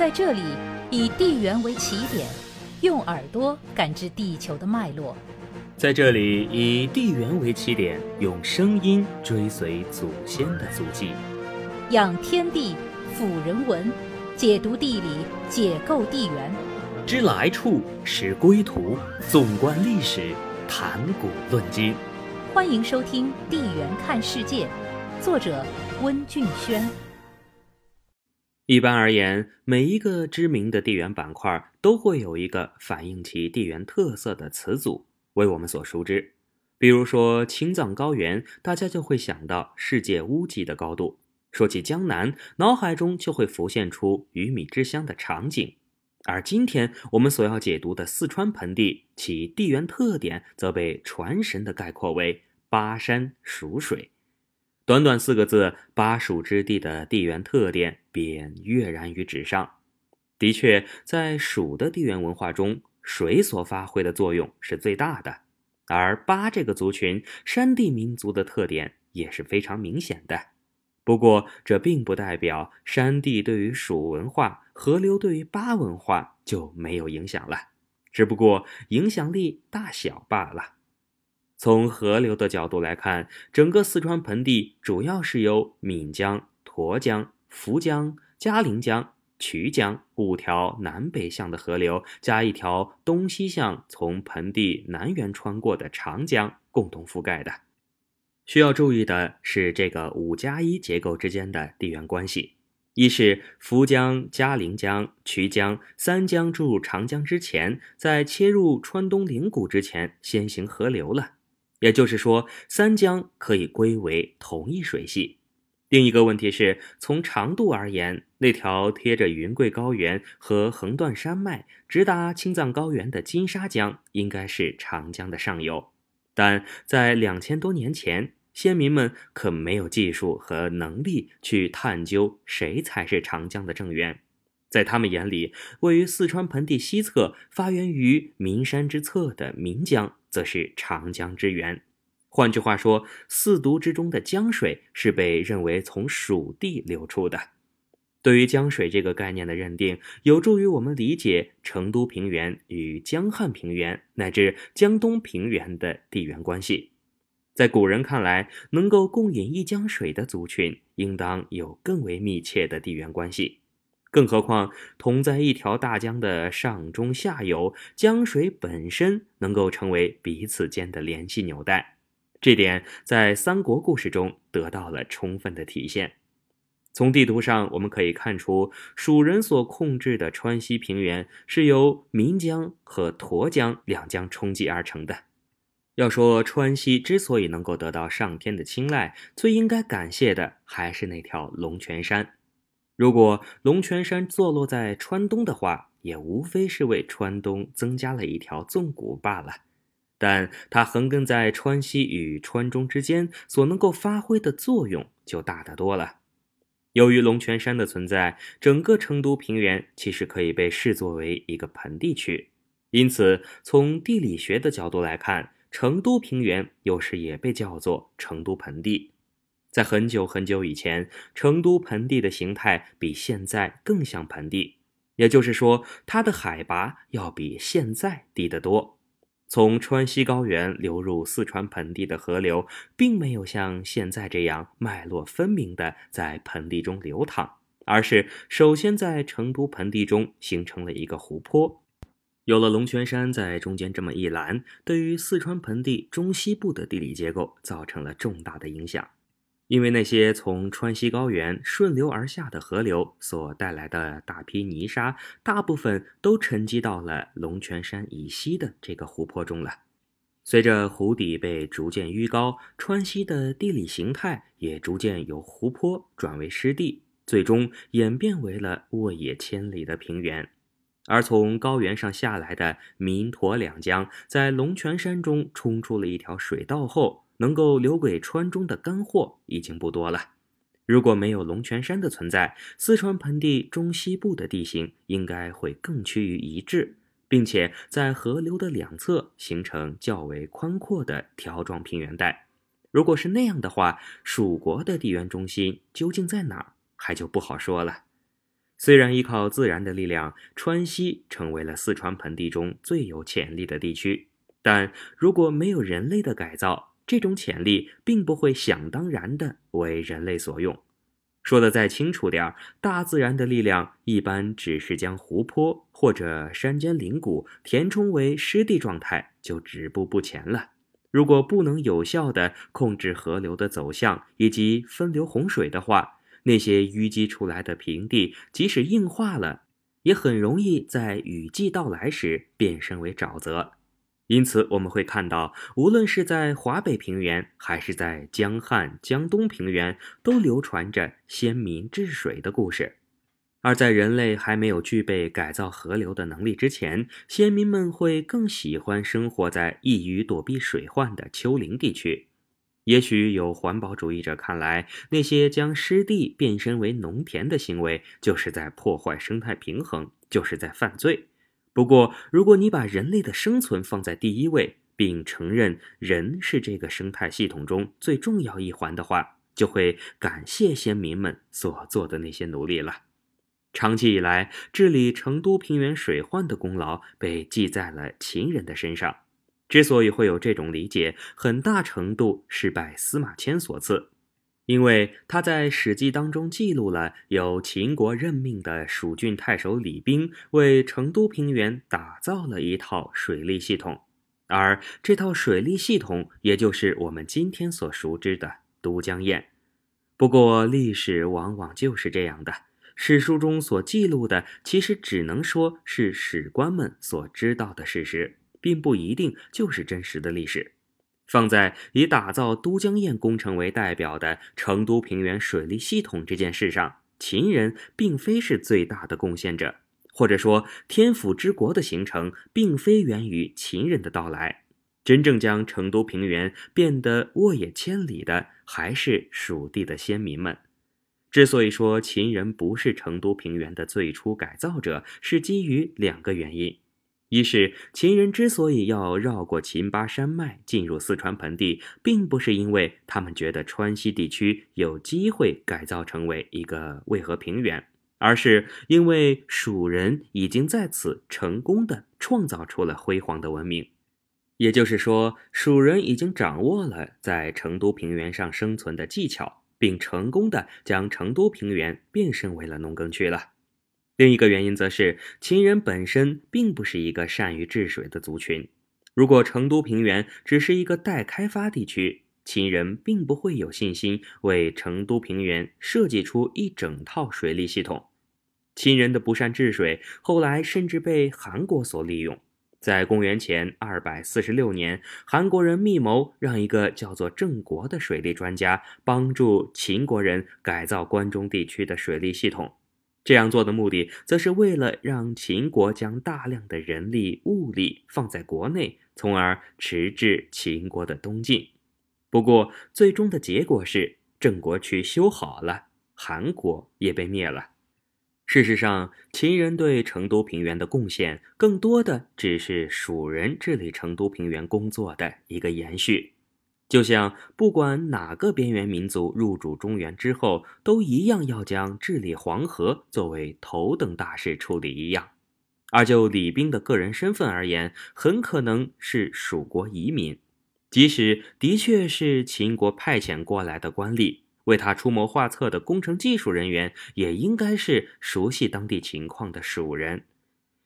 在这里，以地缘为起点，用耳朵感知地球的脉络；在这里，以地缘为起点，用声音追随祖先的足迹，养天地辅人文，解读地理，解构地缘，知来处，识归途，纵观历史，谈古论今。欢迎收听《地缘看世界》，作者温俊轩。一般而言，每一个知名的地缘板块都会有一个反映其地缘特色的词组，为我们所熟知。比如说青藏高原，大家就会想到世界屋脊的高度；说起江南，脑海中就会浮现出鱼米之乡的场景。而今天我们所要解读的四川盆地，其地缘特点则被传神的概括为“巴山蜀水”。短短四个字，巴蜀之地的地缘特点便跃然于纸上。的确，在蜀的地缘文化中，水所发挥的作用是最大的。而巴这个族群，山地民族的特点也是非常明显的。不过，这并不代表山地对于蜀文化，河流对于巴文化就没有影响了，只不过影响力大小罢了。从河流的角度来看，整个四川盆地主要是由岷江、沱江、涪江、嘉陵江、衢江五条南北向的河流，加一条东西向从盆地南缘穿过的长江共同覆盖的。需要注意的是，这个五加一结构之间的地缘关系：一是涪江、嘉陵江、衢江三江注入长江之前，在切入川东岭谷之前，先行河流了。也就是说，三江可以归为同一水系。另一个问题是从长度而言，那条贴着云贵高原和横断山脉、直达青藏高原的金沙江应该是长江的上游。但在两千多年前，先民们可没有技术和能力去探究谁才是长江的正源。在他们眼里，位于四川盆地西侧、发源于岷山之侧的岷江，则是长江之源。换句话说，四渎之中的江水是被认为从蜀地流出的。对于江水这个概念的认定，有助于我们理解成都平原与江汉平原乃至江东平原的地缘关系。在古人看来，能够共饮一江水的族群，应当有更为密切的地缘关系。更何况，同在一条大江的上中下游，江水本身能够成为彼此间的联系纽带，这点在三国故事中得到了充分的体现。从地图上我们可以看出，蜀人所控制的川西平原是由岷江和沱江两江冲击而成的。要说川西之所以能够得到上天的青睐，最应该感谢的还是那条龙泉山。如果龙泉山坐落在川东的话，也无非是为川东增加了一条纵谷罢了。但它横亘在川西与川中之间，所能够发挥的作用就大得多了。由于龙泉山的存在，整个成都平原其实可以被视作为一个盆地区，因此从地理学的角度来看，成都平原有时也被叫做成都盆地。在很久很久以前，成都盆地的形态比现在更像盆地，也就是说，它的海拔要比现在低得多。从川西高原流入四川盆地的河流，并没有像现在这样脉络分明的在盆地中流淌，而是首先在成都盆地中形成了一个湖泊。有了龙泉山在中间这么一拦，对于四川盆地中西部的地理结构造成了重大的影响。因为那些从川西高原顺流而下的河流所带来的大批泥沙，大部分都沉积到了龙泉山以西的这个湖泊中了。随着湖底被逐渐淤高，川西的地理形态也逐渐由湖泊转为湿地，最终演变为了沃野千里的平原。而从高原上下来的岷沱两江，在龙泉山中冲出了一条水道后。能够留给川中的干货已经不多了。如果没有龙泉山的存在，四川盆地中西部的地形应该会更趋于一致，并且在河流的两侧形成较为宽阔的条状平原带。如果是那样的话，蜀国的地缘中心究竟在哪儿，还就不好说了。虽然依靠自然的力量，川西成为了四川盆地中最有潜力的地区，但如果没有人类的改造，这种潜力并不会想当然的为人类所用。说的再清楚点儿，大自然的力量一般只是将湖泊或者山间林谷填充为湿地状态，就止步不前了。如果不能有效地控制河流的走向以及分流洪水的话，那些淤积出来的平地，即使硬化了，也很容易在雨季到来时变身为沼泽。因此，我们会看到，无论是在华北平原，还是在江汉、江东平原，都流传着先民治水的故事。而在人类还没有具备改造河流的能力之前，先民们会更喜欢生活在易于躲避水患的丘陵地区。也许有环保主义者看来，那些将湿地变身为农田的行为，就是在破坏生态平衡，就是在犯罪。不过，如果你把人类的生存放在第一位，并承认人是这个生态系统中最重要一环的话，就会感谢先民们所做的那些努力了。长期以来，治理成都平原水患的功劳被记在了秦人的身上。之所以会有这种理解，很大程度是拜司马迁所赐，因为他在《史记》当中记录了由秦国任命的蜀郡太守李冰为成都平原打造了一套水利系统，而这套水利系统，也就是我们今天所熟知的都江堰。不过，历史往往就是这样的，史书中所记录的，其实只能说是史官们所知道的事实。并不一定就是真实的历史。放在以打造都江堰工程为代表的成都平原水利系统这件事上，秦人并非是最大的贡献者，或者说天府之国的形成并非源于秦人的到来。真正将成都平原变得沃野千里的，还是蜀地的先民们。之所以说秦人不是成都平原的最初改造者，是基于两个原因。一是秦人之所以要绕过秦巴山脉进入四川盆地，并不是因为他们觉得川西地区有机会改造成为一个渭河平原，而是因为蜀人已经在此成功的创造出了辉煌的文明。也就是说，蜀人已经掌握了在成都平原上生存的技巧，并成功的将成都平原变身为了农耕区了。另一个原因则是，秦人本身并不是一个善于治水的族群。如果成都平原只是一个待开发地区，秦人并不会有信心为成都平原设计出一整套水利系统。秦人的不善治水，后来甚至被韩国所利用。在公元前二百四十六年，韩国人密谋让一个叫做郑国的水利专家帮助秦国人改造关中地区的水利系统。这样做的目的，则是为了让秦国将大量的人力物力放在国内，从而迟滞秦国的东进。不过，最终的结果是郑国渠修好了，韩国也被灭了。事实上，秦人对成都平原的贡献，更多的只是蜀人治理成都平原工作的一个延续。就像不管哪个边缘民族入主中原之后，都一样要将治理黄河作为头等大事处理一样。而就李冰的个人身份而言，很可能是蜀国移民，即使的确是秦国派遣过来的官吏，为他出谋划策的工程技术人员，也应该是熟悉当地情况的蜀人。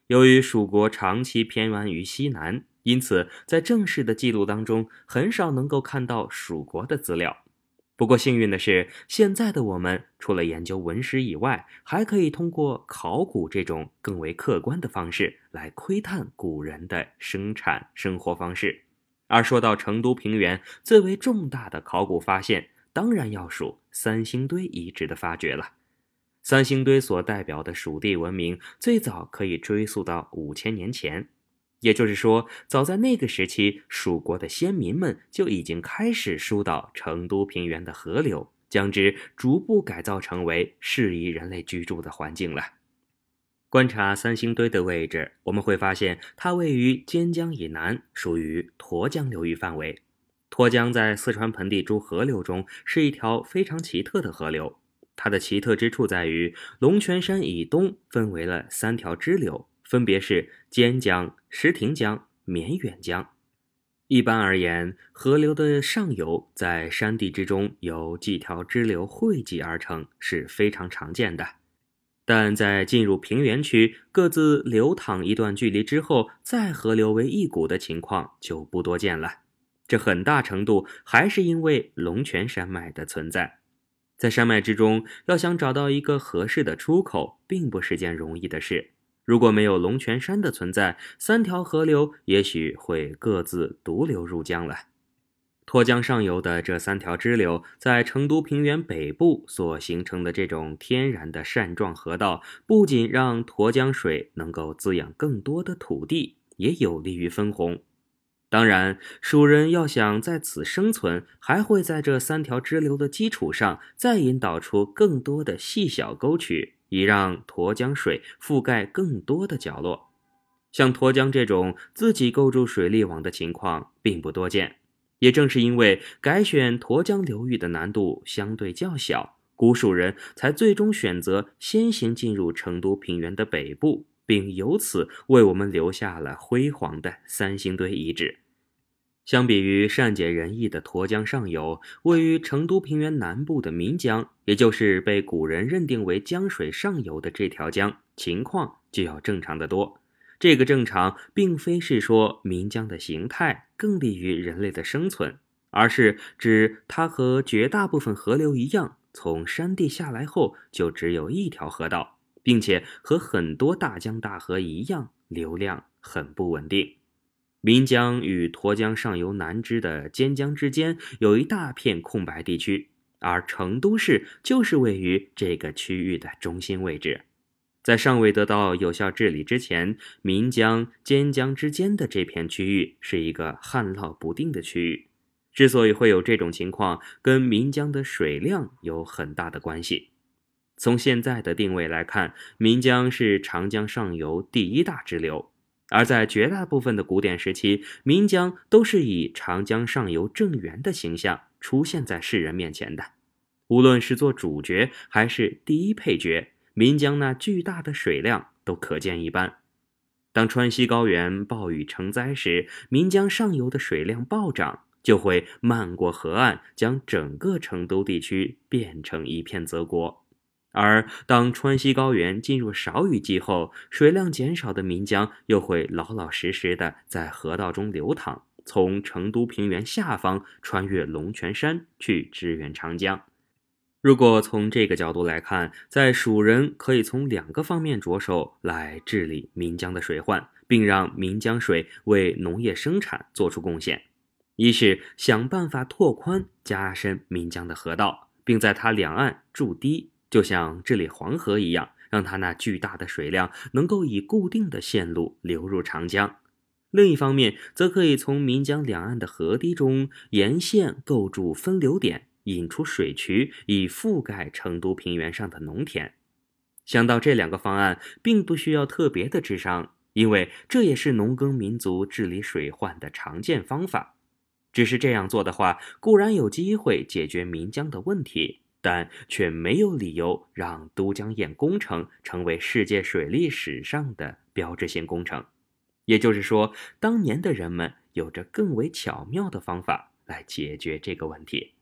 由于蜀国长期偏安于西南。因此，在正式的记录当中，很少能够看到蜀国的资料。不过，幸运的是，现在的我们除了研究文史以外，还可以通过考古这种更为客观的方式来窥探古人的生产生活方式。而说到成都平原最为重大的考古发现，当然要数三星堆遗址的发掘了。三星堆所代表的蜀地文明，最早可以追溯到五千年前。也就是说，早在那个时期，蜀国的先民们就已经开始疏导成都平原的河流，将之逐步改造成为适宜人类居住的环境了。观察三星堆的位置，我们会发现它位于尖江以南，属于沱江流域范围。沱江在四川盆地诸河流中是一条非常奇特的河流。它的奇特之处在于，龙泉山以东分为了三条支流，分别是尖江、石亭江、绵远江。一般而言，河流的上游在山地之中由几条支流汇集而成是非常常见的，但在进入平原区，各自流淌一段距离之后，再合流为一股的情况就不多见了。这很大程度还是因为龙泉山脉的存在。在山脉之中，要想找到一个合适的出口，并不是件容易的事。如果没有龙泉山的存在，三条河流也许会各自独流入江了。沱江上游的这三条支流，在成都平原北部所形成的这种天然的扇状河道，不仅让沱江水能够滋养更多的土地，也有利于分洪。当然，蜀人要想在此生存，还会在这三条支流的基础上，再引导出更多的细小沟渠。以让沱江水覆盖更多的角落，像沱江这种自己构筑水利网的情况并不多见。也正是因为改选沱江流域的难度相对较小，古蜀人才最终选择先行进入成都平原的北部，并由此为我们留下了辉煌的三星堆遗址。相比于善解人意的沱江上游，位于成都平原南部的岷江，也就是被古人认定为江水上游的这条江，情况就要正常的多。这个正常，并非是说岷江的形态更利于人类的生存，而是指它和绝大部分河流一样，从山地下来后就只有一条河道，并且和很多大江大河一样，流量很不稳定。岷江与沱江上游南支的尖江之间有一大片空白地区，而成都市就是位于这个区域的中心位置。在尚未得到有效治理之前，岷江、尖江之间的这片区域是一个旱涝不定的区域。之所以会有这种情况，跟岷江的水量有很大的关系。从现在的定位来看，岷江是长江上游第一大支流。而在绝大部分的古典时期，岷江都是以长江上游正源的形象出现在世人面前的。无论是做主角还是第一配角，岷江那巨大的水量都可见一斑。当川西高原暴雨成灾时，岷江上游的水量暴涨，就会漫过河岸，将整个成都地区变成一片泽国。而当川西高原进入少雨季后，水量减少的岷江又会老老实实的在河道中流淌，从成都平原下方穿越龙泉山去支援长江。如果从这个角度来看，在蜀人可以从两个方面着手来治理岷江的水患，并让岷江水为农业生产做出贡献：一是想办法拓宽加深岷江的河道，并在它两岸筑堤。就像治理黄河一样，让它那巨大的水量能够以固定的线路流入长江。另一方面，则可以从岷江两岸的河堤中沿线构筑分流点，引出水渠，以覆盖成都平原上的农田。想到这两个方案，并不需要特别的智商，因为这也是农耕民族治理水患的常见方法。只是这样做的话，固然有机会解决岷江的问题。但却没有理由让都江堰工程成为世界水利史上的标志性工程。也就是说，当年的人们有着更为巧妙的方法来解决这个问题。